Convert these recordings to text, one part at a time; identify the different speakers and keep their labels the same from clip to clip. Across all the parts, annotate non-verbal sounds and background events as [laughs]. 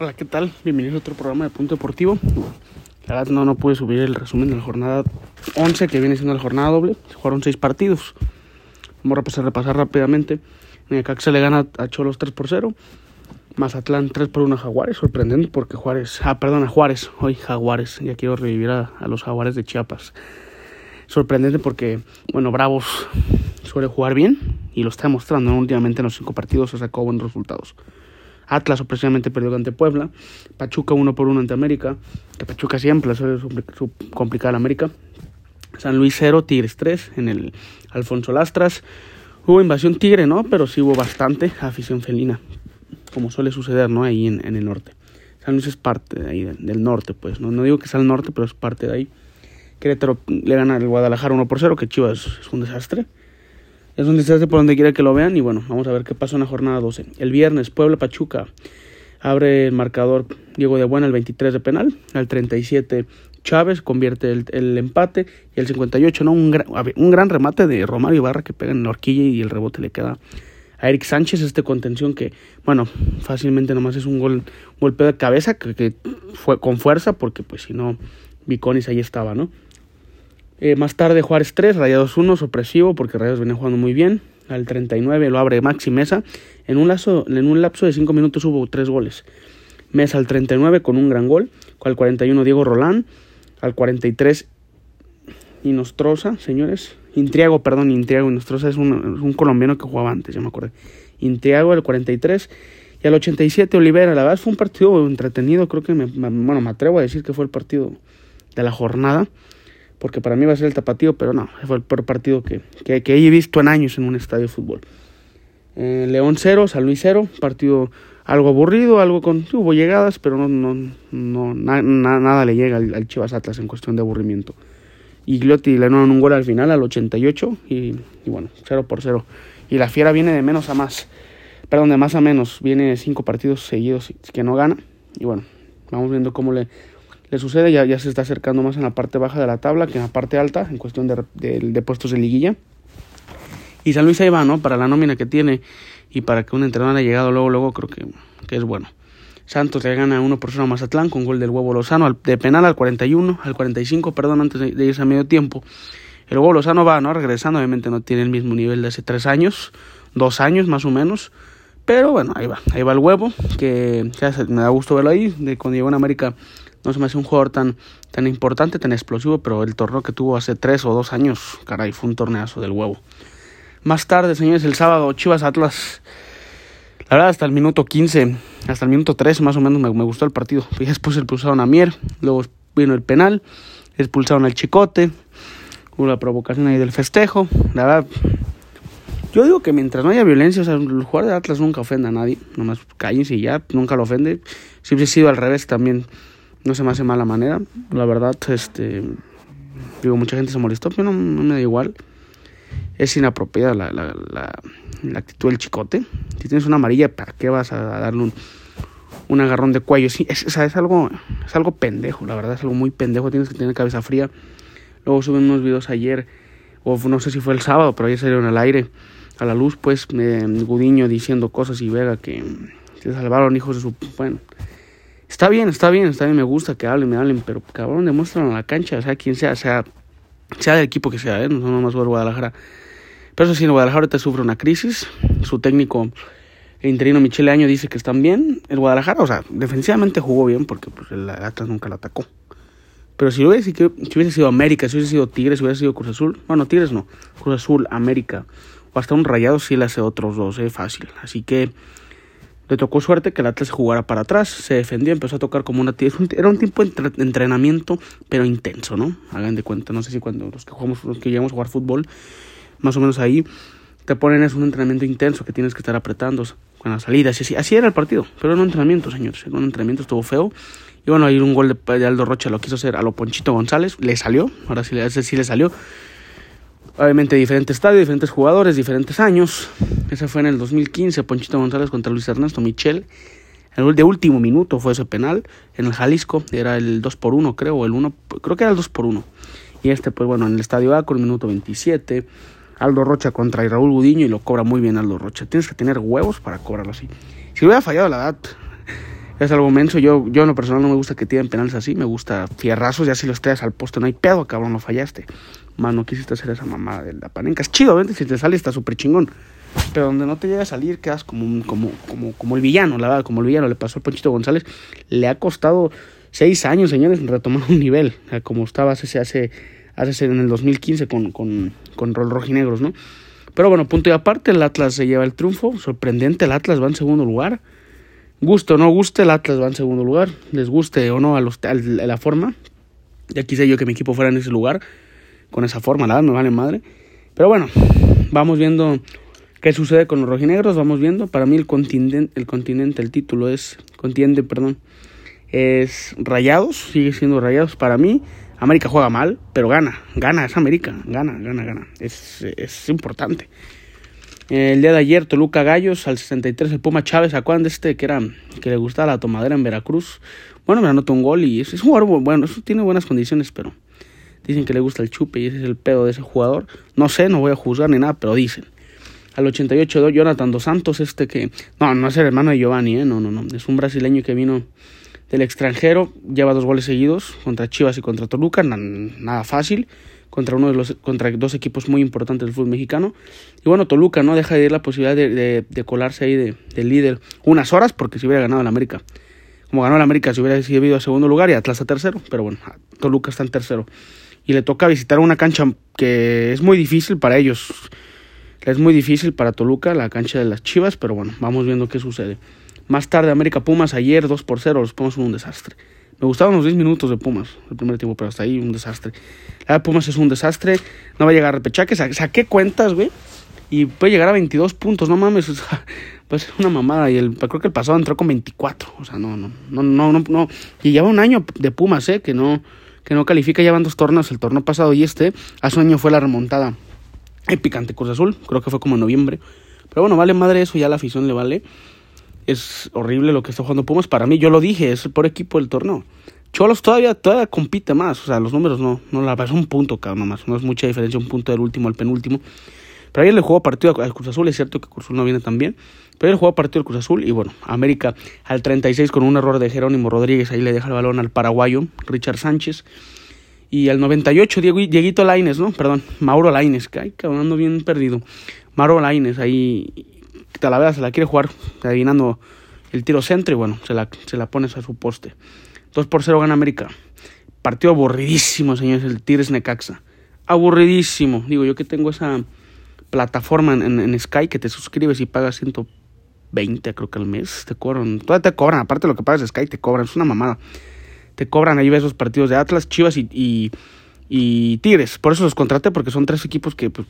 Speaker 1: Hola, ¿qué tal? Bienvenidos a otro programa de Punto Deportivo. La verdad no, no pude subir el resumen de la jornada 11, que viene siendo la jornada doble. Jugaron seis partidos. Vamos a repasar, repasar rápidamente. Necaxa le gana a Cholos 3 por 0. Mazatlán 3 por 1 a Jaguares. Sorprendente porque Juárez... Ah, perdón, a Juárez. Hoy Jaguares. Ya quiero revivir a, los Jaguares de Chiapas. Sorprendente porque, bueno, Bravos suele jugar bien y lo está demostrando. Últimamente en los cinco partidos se sacó buenos resultados. Atlas sorpresivamente perdió ante Puebla. Pachuca 1 por 1 ante América. Que Pachuca siempre suele complicar a América. San Luis 0, Tigres 3 en el Alfonso Lastras. Hubo invasión tigre, ¿no? Pero sí hubo bastante afición felina. Como suele suceder, ¿no? Ahí en, en el norte. San Luis es parte de ahí, del norte, pues. No, digo que sea el norte, pero es parte de ahí. Querétaro le gana al Guadalajara 1 por 0, que Chivas es un desastre. Es un desastre por donde quiera que lo vean. Y bueno, vamos a ver qué pasó en la jornada 12. El viernes, Puebla Pachuca abre el marcador Diego de Buena el 23 de penal. Al 37 Chávez convierte el, empate. Y el 58, ¿no? Un, gran, un gran remate de Romario Ibarra que pega en la horquilla y el rebote le queda a Eric Sánchez, este contención que, bueno, fácilmente nomás es un gol, golpe de cabeza que, que fue con fuerza porque pues si no, Viconis ahí estaba, ¿no? Eh, más tarde Juárez 3, Rayados 1, sorpresivo porque Rayados venía jugando muy bien. Al 39 lo abre Maxi Mesa. En un, en un lapso de 5 minutos hubo 3 goles. Mesa al 39 con un gran gol. Al 41 Diego Rolán. Al 43 Inostroza, señores. Intriago, perdón, Intriago. Inostroza es un, es un colombiano que jugaba antes, ya me acordé. Intriago al 43. Y al 87 Olivera. La verdad fue un partido entretenido. Creo que bueno, me atrevo a decir que fue el partido de la jornada porque para mí va a ser el tapatío, pero no, fue el peor partido que, que, he visto en años en un estadio de fútbol. Eh, León 0, San Luis 0, partido algo aburrido, algo con hubo llegadas, pero no, no, no na, na, nada le llega al, al, Chivas Atlas en cuestión de aburrimiento. Y Gliotti le dieron un gol al final, al 88, y, y bueno, 0 por 0. Y la fiera viene de menos a más, perdón, de más a menos, viene cinco partidos seguidos que no gana, y bueno, vamos viendo cómo le le sucede, ya, ya se está acercando más en la parte baja de la tabla que en la parte alta, en cuestión de, de, puestos de liguilla. Y San Luis ahí va, ¿no? Para la nómina que tiene y para que un entrenador haya llegado luego, luego, creo que, que es bueno. Santos le gana 1 por 0 a Mazatlán con gol del huevo Lozano al, de penal al 41, al 45, perdón, antes de, irse a medio tiempo. El huevo Lozano va, ¿no? Regresando, obviamente no tiene el mismo nivel de hace tres años, dos años más o menos. Pero bueno, ahí va, ahí va el huevo, que, que me da gusto verlo ahí, de cuando llegó en América no se me hace un jugador tan, tan importante, tan explosivo, pero el torneo que tuvo hace tres o dos años, caray, fue un torneazo del huevo. Más tarde, señores, el sábado, Chivas Atlas. La verdad, hasta el minuto 15, hasta el minuto 3 más o menos me, me gustó el partido. Y después expulsaron a Mier, luego vino el penal, expulsaron al Chicote, hubo la provocación ahí del festejo. La verdad, yo digo que mientras no haya violencia, o sea, el jugador de Atlas nunca ofende a nadie, nomás cállense y ya, nunca lo ofende. Si hubiese sido al revés también no se me hace mala manera. La verdad, este. Digo, mucha gente se molestó, pero no, me da igual. Es inapropiada la, la, la, actitud del chicote. Si tienes una amarilla, ¿para qué vas a darle un, un agarrón de cuello? Sí, es, es, algo, es algo pendejo, la verdad, es algo muy pendejo. Tienes que tener cabeza fría. Luego suben unos videos ayer, o no sé si fue el sábado, pero ayer salieron al aire, a la luz, pues, eh, Gudiño diciendo cosas y Vega que se salvaron hijos de su. Bueno. Está bien, está bien, está bien, me gusta que hablen, me hablen, pero cabrón, demuestran a la cancha, o sea, quien sea, sea, sea del equipo que sea, ¿eh? no nomás por Guadalajara. Pero eso sí, en Guadalajara ahorita sufre una crisis, su técnico interino Michele Año dice que están bien, el Guadalajara, o sea, defensivamente jugó bien porque pues, el Atlas nunca lo atacó. Pero si hubiese, si hubiese sido América, si hubiese sido Tigres, si hubiese sido Cruz Azul, bueno, Tigres no, Cruz Azul, América, o hasta un Rayado sí le hace otros dos, eh, fácil. Así que le tocó suerte que el Atlas jugara para atrás, se defendió, empezó a tocar como una era un tiempo de entrenamiento, pero intenso, ¿no? Hagan de cuenta, no sé si cuando los que jugamos, los que llegamos a jugar fútbol, más o menos ahí te ponen es un entrenamiento intenso que tienes que estar apretando con las salidas y así, así era el partido, pero era un entrenamiento, señores, era un entrenamiento estuvo feo. Y bueno, ahí un gol de, Aldo Rocha lo quiso hacer a lo Ponchito González, le salió, ahora sí, ese sí le salió. Obviamente diferentes estadios, diferentes jugadores, diferentes años. Ese fue en el 2015, Ponchito González contra Luis Ernesto Michel. El de último minuto fue ese penal en el Jalisco, era el 2 por 1 creo, el 1, creo que era el 2 por 1 Y este pues bueno, en el Estadio A con el minuto 27, Aldo Rocha contra Raúl Gudiño y lo cobra muy bien Aldo Rocha. Tienes que tener huevos para cobrarlo así. Si hubiera fallado la edad, es algo menso. Yo, yo en lo personal no me gusta que tiren penales así. Me gusta fierrazos. Ya si los traes al poste no hay pedo, cabrón, no fallaste. Más no quisiste hacer esa mamada de la panenca. Es chido, ¿ves? Si te sale está súper chingón. Pero donde no te llega a salir quedas como, como, como, como el villano, la verdad, como el villano le pasó a Ponchito González. Le ha costado seis años, señores, retomar un nivel, como estaba hace, hace, hace en el 2015 con, con, con Rojinegros, ¿no? Pero bueno, punto y aparte, el Atlas se lleva el triunfo. Sorprendente, el Atlas va en segundo lugar. Gusto o no guste, el Atlas va en segundo lugar. Les guste o no a, los, la forma. Ya quise yo que mi equipo fuera en ese lugar. Con esa forma, nada, me vale madre. Pero bueno, vamos viendo qué sucede con los rojinegros. Vamos viendo. Para mí el continente, el continente, el título es. Continente, perdón. Es Rayados. Sigue siendo Rayados para mí. América juega mal, pero gana, gana, es América, gana, gana, gana. Es, es importante. El día de ayer, Toluca Gallos, al 63, el Puma Chávez, ¿a de este que era que le gustaba la tomadera en Veracruz? Bueno, me anotó un gol y es, un jugador bueno, eso tiene buenas condiciones, pero dicen que le gusta el chupe y ese es el pedo de ese jugador. No sé, no voy a juzgar ni nada, pero dicen. Al 88, Jonathan Dos Santos, este que. No, no es el hermano de Giovanni, ¿eh? No, no, no. Es un brasileño que vino del extranjero, lleva dos goles seguidos contra Chivas y contra Toluca, nada fácil, contra uno de los contra dos equipos muy importantes del fútbol mexicano. Y bueno, Toluca no deja de ir la posibilidad de, de, colarse ahí de, líder unas horas, porque si hubiera ganado el América. Como ganó el América, si hubiera sido a segundo lugar y Atlas a tercero, pero bueno, Toluca está en tercero. Y le toca visitar una cancha que es muy difícil para ellos. Es muy difícil para Toluca, la cancha de las Chivas, pero bueno, vamos viendo qué sucede. Más tarde, América Pumas, ayer 2 por 0, los Pumas un desastre. Me gustaban los 10 minutos de Pumas, el primer tiempo, pero hasta ahí un desastre. La Pumas es un desastre, no va a llegar a repechaje, saqué cuentas, güey, y puede llegar a 22 puntos, no mames, o sea, [laughs] pues una mamada. Y el, creo que el pasado entró con 24, o sea, no, no, no, no, no, no. Y lleva un año de Pumas, eh, que no, que no califica, llevan dos torneos, el torneo pasado y este, hace un año fue la remontada épica ante Cruz Azul, creo que fue como en noviembre. Pero bueno, vale madre eso, ya la afición le vale es horrible lo que está jugando Pumas. Para mí, yo lo dije, es el equipo del torneo. Cholos todavía, todavía compite más. O sea, los números no, no la es un punto, cabrón, nomás. No es mucha diferencia, un punto del último al penúltimo. Pero ayer le jugó partido al Cruz Azul, es cierto que Cruz Azul no viene tan bien. Pero él jugó partido al Cruz Azul y bueno, América al 36 con un error de Jerónimo Rodríguez, ahí le deja el balón al paraguayo Richard Sánchez. Y al 98, Diego, Dieguito Laines, ¿no? Perdón, Mauro Laines, ay, cabrón, ando bien perdido. Mauro Laines ahí Talavera se la quiere jugar adivinando el tiro centro y bueno, se la, se la pones a su poste. 2 por 0 gana América. Partido aburridísimo, señores, el Tigres Necaxa. Aburridísimo. Digo, yo que tengo esa plataforma en, Sky que te suscribes y pagas 120 creo que al mes. Te cobran, todavía te cobran, aparte de lo que pagas Sky, te cobran, es una mamada. Te cobran ahí ves esos partidos de Atlas, Chivas y, y, y Tigres. Por eso los contraté, porque son tres equipos que pues,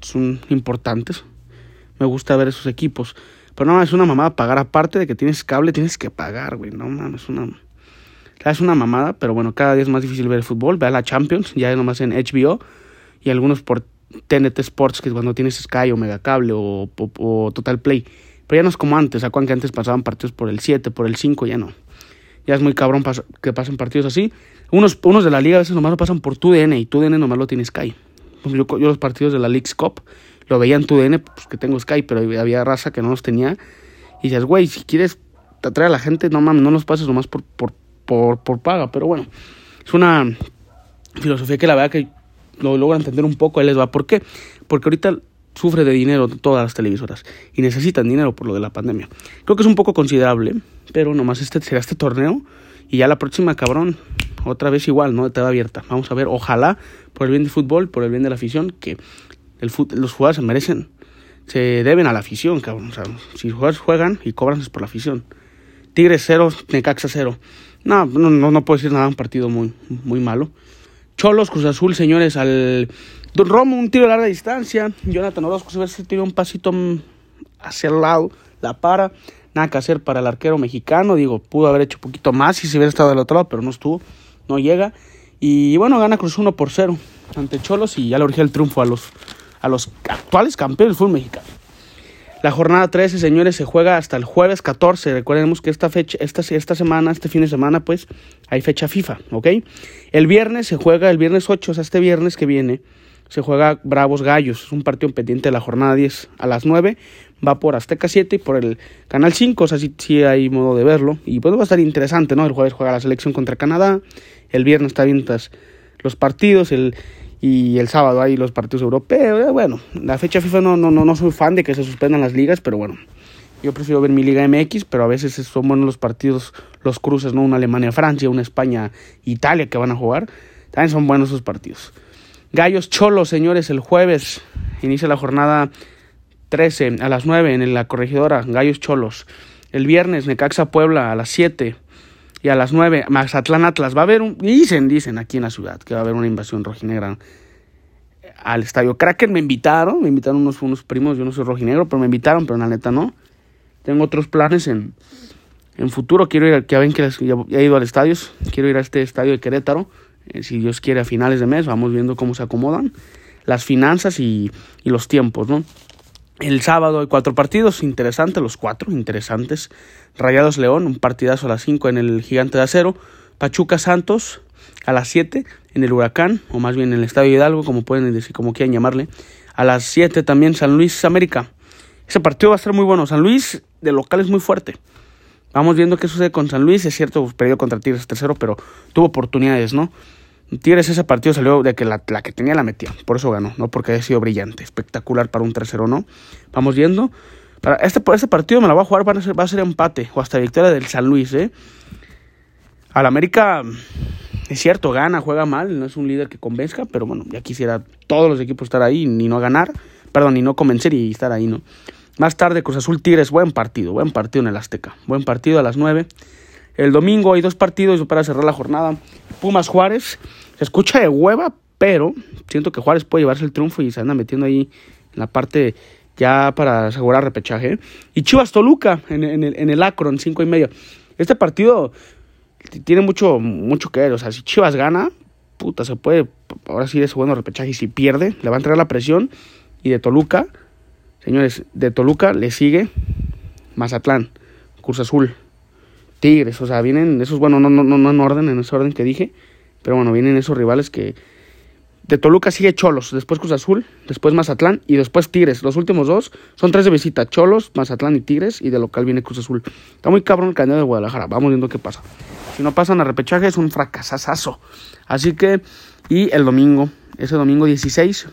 Speaker 1: son importantes me gusta ver esos equipos. Pero no, es una mamada pagar aparte de que tienes cable, tienes que pagar, güey. No mames, es una... Es una mamada, pero bueno, cada día es más difícil ver el fútbol. Ve a la Champions, ya nomás en HBO y algunos por TNT Sports, que cuando tienes Sky o Megacable o, o, Total Play. Pero ya no es como antes, acuerdan que antes pasaban partidos por el 7, por el 5, ya no. Ya es muy cabrón que pasen partidos así. Unos, unos de la liga a veces nomás lo pasan por TUDN y TUDN nomás lo tiene Sky. Yo, yo los partidos de la League's Cup lo veía en tu DN, pues que tengo Skype, pero había raza que no los tenía. Y dices, güey, si quieres atraer a la gente, no mames, no los pases nomás por, por, por, por paga. Pero bueno, es una filosofía que la verdad que lo logra entender un poco, él les va. ¿Por qué? Porque ahorita sufre de dinero todas las televisoras y necesitan dinero por lo de la pandemia. Creo que es un poco considerable, pero nomás este será este torneo y ya la próxima, cabrón, otra vez igual, ¿no? Te va abierta. Vamos a ver, ojalá, por el bien del fútbol, por el bien de la afición, que los jugadores se merecen, se deben a la afición, cabrón. Si los jugadores juegan y cobran es por la afición. Tigres 0, Necaxa 0. No, no, no, puedo decir nada, un partido muy, muy malo. Cholos, Cruz Azul, señores, al Romo, un tiro de larga distancia. Jonathan Orozco se ve si tiró un pasito hacia el lado, la para. Nada que hacer para el arquero mexicano. Digo, pudo haber hecho un poquito más si se hubiera estado del otro lado, pero no estuvo, no llega. Y bueno, gana Cruz 1 por 0 ante Cholos y ya le urgía el triunfo a los a los actuales campeones del fútbol mexicano. La jornada 13, señores, se juega hasta el jueves 14. Recordemos que esta fecha, esta, esta semana, este fin de semana, pues, hay fecha FIFA, ¿ok? El viernes se juega, el viernes 8, o sea, este viernes que viene, se juega Bravos Gallos. Es un partido pendiente de la jornada 10 a las 9. va por Azteca 7 y por el Canal 5, o sea, sí, hay modo de verlo. Y pues va a estar interesante, ¿no? El jueves juega la selección contra Canadá, el viernes está bien los partidos, el, y el sábado hay los partidos europeos. Eh, bueno, la fecha FIFA no, no, no, no soy fan de que se suspendan las ligas, pero bueno, yo prefiero ver mi Liga MX, pero a veces son buenos los partidos, los cruces, ¿no? Una Alemania-Francia, una España-Italia que van a jugar. También son buenos esos partidos. Gallos Cholos, señores, el jueves inicia la jornada 13 a las 9 en la corregidora, Gallos Cholos. El viernes, Necaxa Puebla a las 7 y a las 9, Mazatlán Atlas. Va a haber un, dicen, dicen aquí en la ciudad que va a haber una invasión rojinegra al estadio Kraken. Me invitaron, me invitaron unos, unos primos, yo no soy rojinegro, pero me invitaron, pero la neta no. Tengo otros planes en, en futuro. Quiero ir, que ven que ya, he ido al estadio. Quiero ir a este estadio de Querétaro. Eh, si Dios quiere, a finales de mes. Vamos viendo cómo se acomodan las finanzas y, y los tiempos, ¿no? El sábado hay cuatro partidos interesantes, los cuatro interesantes. Rayados León, un partidazo a las 5 en el Gigante de Acero. Pachuca Santos a las 7 en el Huracán, o más bien en el Estadio Hidalgo, como pueden decir, como quieran llamarle. A las 7 también San Luis América. Ese partido va a ser muy bueno. San Luis de local es muy fuerte. Vamos viendo qué sucede con San Luis. Es cierto, perdió contra Tigres tercero, pero tuvo oportunidades, ¿no? Tigres ese partido salió de que la, que tenía la metía. Por eso ganó, no porque haya sido brillante. Espectacular para un tercero, ¿no? Vamos viendo. Para este, este partido me la voy a jugar, va a, ser, va a ser empate o hasta victoria del San Luis, ¿eh? Al América, es cierto, gana, juega mal, no es un líder que convenzca, pero bueno, ya quisiera todos los equipos estar ahí, ni no ganar, perdón, ni no convencer y estar ahí, ¿no? Más tarde, Cruz Azul Tigres, buen partido, buen partido en el Azteca. Buen partido a las 9. El domingo hay dos partidos para cerrar la jornada. Pumas Juárez. Se escucha de hueva, pero siento que Juárez puede llevarse el triunfo y se anda metiendo ahí en la parte ya para asegurar repechaje. Y Chivas Toluca en, el, en el Akron, cinco y medio. Este partido tiene mucho, mucho que ver. O sea, si Chivas gana, puta, se puede ahora sí de su bueno repechaje. Y si pierde, le va a entrar la presión. Y de Toluca Señores, de Toluca le sigue Mazatlán, Cruz Azul, Tigres, o sea, vienen esos, bueno, no, no, no en orden, en ese orden que dije, pero bueno, vienen esos rivales que... De Toluca sigue Cholos, después Cruz Azul, después Mazatlán y después Tigres. Los últimos dos son tres de visita, Cholos, Mazatlán y Tigres, y de local viene Cruz Azul. Está muy cabrón el candidato de Guadalajara, vamos viendo qué pasa. Si no pasan a repechaje es un fracasazo. Así que, y el domingo, ese domingo 16,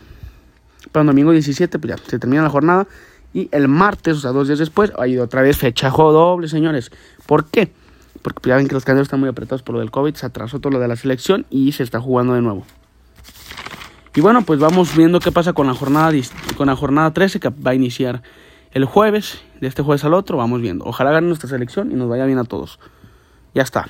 Speaker 1: pero domingo 17, pues ya se termina la jornada. Y el martes, o sea, dos días después, ha ido otra vez fechajo doble, señores. ¿Por qué? Porque ya ven que los candidatos están muy apretados por lo del COVID, se atrasó todo lo de la selección y se está jugando de nuevo. Y bueno, pues vamos viendo qué pasa con la jornada, con la jornada 13 que va a iniciar el jueves, de este jueves al otro, vamos viendo. Ojalá gane nuestra selección y nos vaya bien a todos. Ya está.